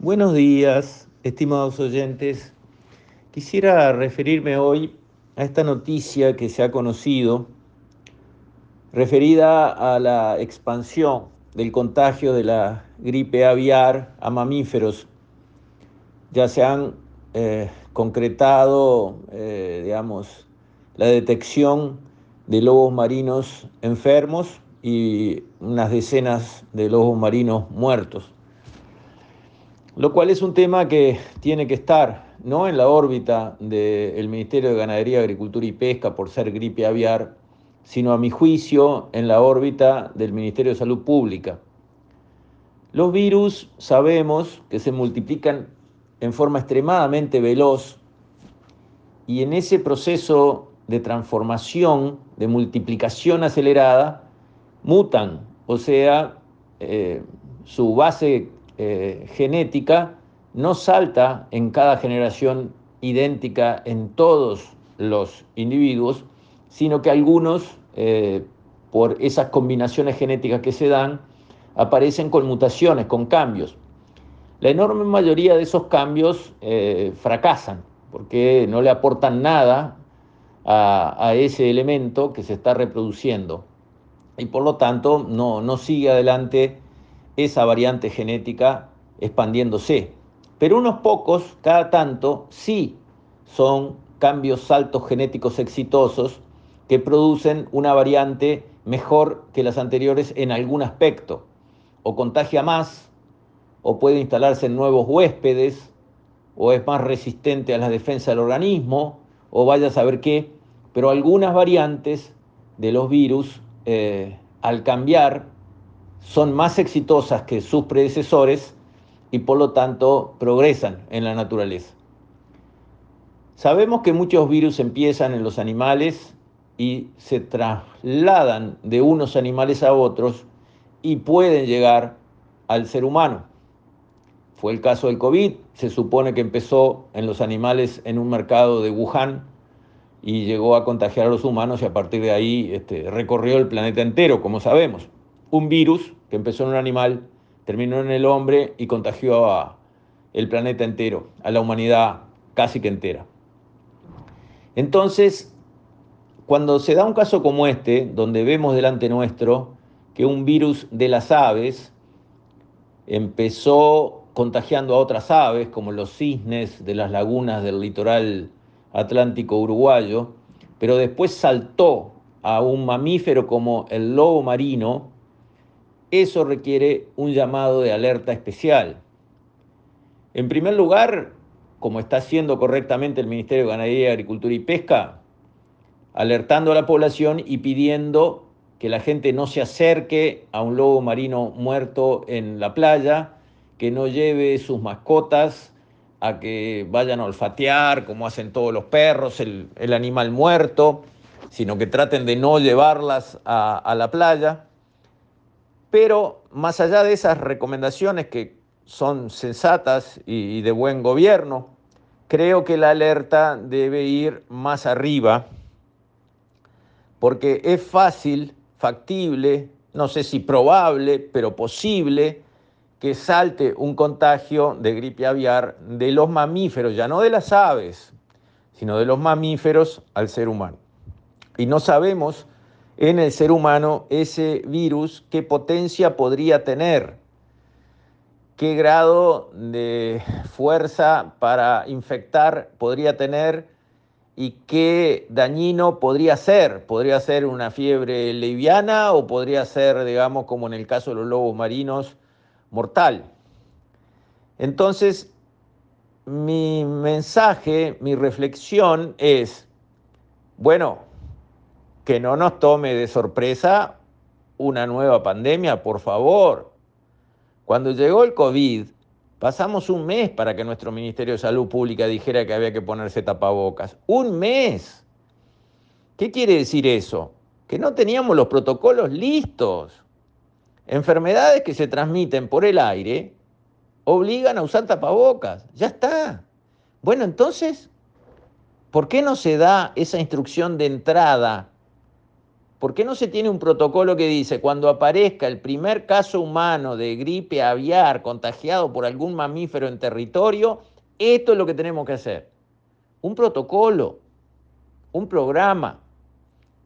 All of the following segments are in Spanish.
Buenos días, estimados oyentes. Quisiera referirme hoy a esta noticia que se ha conocido referida a la expansión del contagio de la gripe aviar a mamíferos. Ya se han eh, concretado, eh, digamos, la detección de lobos marinos enfermos y unas decenas de lobos marinos muertos lo cual es un tema que tiene que estar no en la órbita del Ministerio de Ganadería, Agricultura y Pesca por ser gripe aviar, sino a mi juicio en la órbita del Ministerio de Salud Pública. Los virus sabemos que se multiplican en forma extremadamente veloz y en ese proceso de transformación, de multiplicación acelerada, mutan, o sea, eh, su base eh, genética no salta en cada generación idéntica en todos los individuos, sino que algunos, eh, por esas combinaciones genéticas que se dan, aparecen con mutaciones, con cambios. La enorme mayoría de esos cambios eh, fracasan porque no le aportan nada a, a, ese elemento que se está reproduciendo y por lo tanto no, no sigue adelante esa variante genética expandiéndose. Pero unos pocos, cada tanto, sí son cambios, saltos genéticos exitosos que producen una variante mejor que las anteriores en algún aspecto. O contagia más, o puede instalarse en nuevos huéspedes, o es más resistente a la defensa del organismo, o vaya a saber qué. Pero algunas variantes de los virus, eh, al cambiar, son más exitosas que sus predecesores y por lo tanto progresan en la naturaleza. Sabemos que muchos virus empiezan en los animales y se trasladan de unos animales a otros y pueden llegar al ser humano. Fue el caso del COVID, se supone que empezó en los animales en un mercado de Wuhan y llegó a contagiar a los humanos y a partir de ahí este, recorrió el planeta entero, como sabemos un virus que empezó en un animal, terminó en el hombre y contagió a el planeta entero, a la humanidad casi que entera. Entonces, cuando se da un caso como este, donde vemos delante nuestro que un virus de las aves empezó contagiando a otras aves, como los cisnes de las lagunas del litoral atlántico uruguayo, pero después saltó a un mamífero como el lobo marino, eso requiere un llamado de alerta especial. En primer lugar, como está haciendo correctamente el Ministerio de Ganadería, Agricultura y Pesca, alertando a la población y pidiendo que la gente no se acerque a un lobo marino muerto en la playa, que no lleve sus mascotas a que vayan a olfatear, como hacen todos los perros, el, animal muerto, sino que traten de no llevarlas a la playa. Pero más allá de esas recomendaciones que son sensatas y de buen gobierno, creo que la alerta debe ir más arriba, porque es fácil, factible, no sé si probable, pero posible, que salte un contagio de gripe aviar de los mamíferos, ya no de las aves, sino de los mamíferos al ser humano. Y no sabemos en el ser humano ese virus, qué potencia podría tener, qué grado de fuerza para infectar podría tener y qué dañino podría ser. Podría ser una fiebre liviana o podría ser, digamos, como en el caso de los lobos marinos, mortal. Entonces, mi mensaje, mi reflexión es, bueno, que no nos tome de sorpresa una nueva pandemia, por favor. Cuando llegó el COVID, pasamos un mes para que nuestro Ministerio de Salud Pública dijera que había que ponerse tapabocas. Un mes. ¿Qué quiere decir eso? Que no teníamos los protocolos listos. Enfermedades que se transmiten por el aire obligan a usar tapabocas. Ya está. Bueno, entonces, ¿por qué no se da esa instrucción de entrada ¿Por qué no se tiene un protocolo que dice cuando aparezca el primer caso humano de gripe aviar contagiado por algún mamífero en territorio, esto es lo que tenemos que hacer? Un protocolo, un programa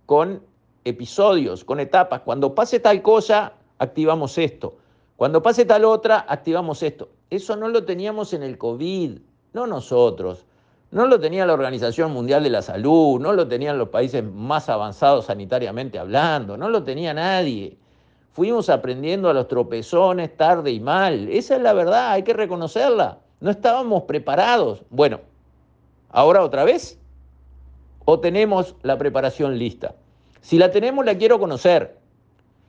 con episodios, con etapas. Cuando pase tal cosa, activamos esto. Cuando pase tal otra, activamos esto. Eso no lo teníamos en el COVID, no nosotros. No lo tenía la Organización Mundial de la Salud, no lo tenían los países más avanzados sanitariamente hablando, no lo tenía nadie. Fuimos aprendiendo a los tropezones tarde y mal. Esa es la verdad, hay que reconocerla. No estábamos preparados. Bueno, ahora otra vez. ¿O tenemos la preparación lista? Si la tenemos, la quiero conocer.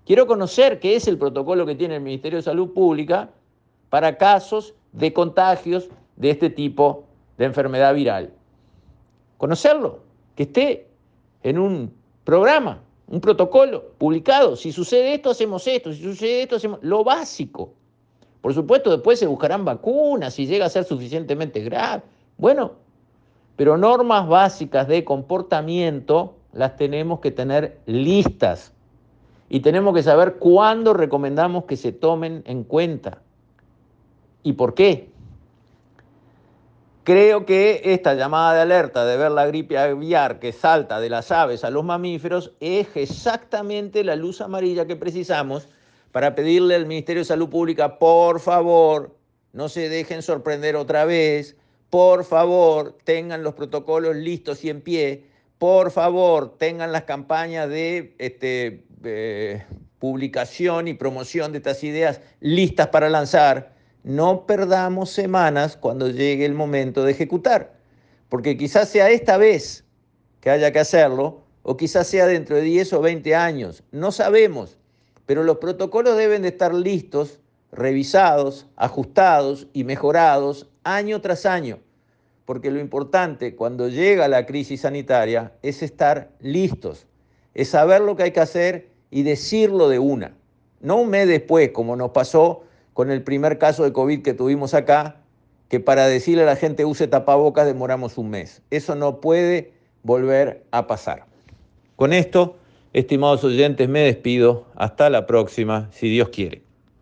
Quiero conocer qué es el protocolo que tiene el Ministerio de Salud Pública para casos de contagios de este tipo de enfermedad viral. Conocerlo, que esté en un programa, un protocolo publicado. Si sucede esto, hacemos esto. Si sucede esto, hacemos lo básico. Por supuesto, después se buscarán vacunas si llega a ser suficientemente grave. Bueno, pero normas básicas de comportamiento las tenemos que tener listas y tenemos que saber cuándo recomendamos que se tomen en cuenta y por qué. Creo que esta llamada de alerta de ver la gripe aviar que salta de las aves a los mamíferos es exactamente la luz amarilla que precisamos para pedirle al Ministerio de Salud Pública, por favor, no se dejen sorprender otra vez, por favor, tengan los protocolos listos y en pie, por favor, tengan las campañas de este, eh, publicación y promoción de estas ideas listas para lanzar no perdamos semanas cuando llegue el momento de ejecutar, porque quizás sea esta vez que haya que hacerlo, o quizás sea dentro de 10 o 20 años, no sabemos, pero los protocolos deben de estar listos, revisados, ajustados y mejorados año tras año, porque lo importante cuando llega la crisis sanitaria es estar listos, es saber lo que hay que hacer y decirlo de una, no un mes después, como nos pasó con el primer caso de COVID que tuvimos acá, que para decirle a la gente use tapabocas demoramos un mes. Eso no puede volver a pasar. Con esto, estimados oyentes, me despido. Hasta la próxima, si Dios quiere.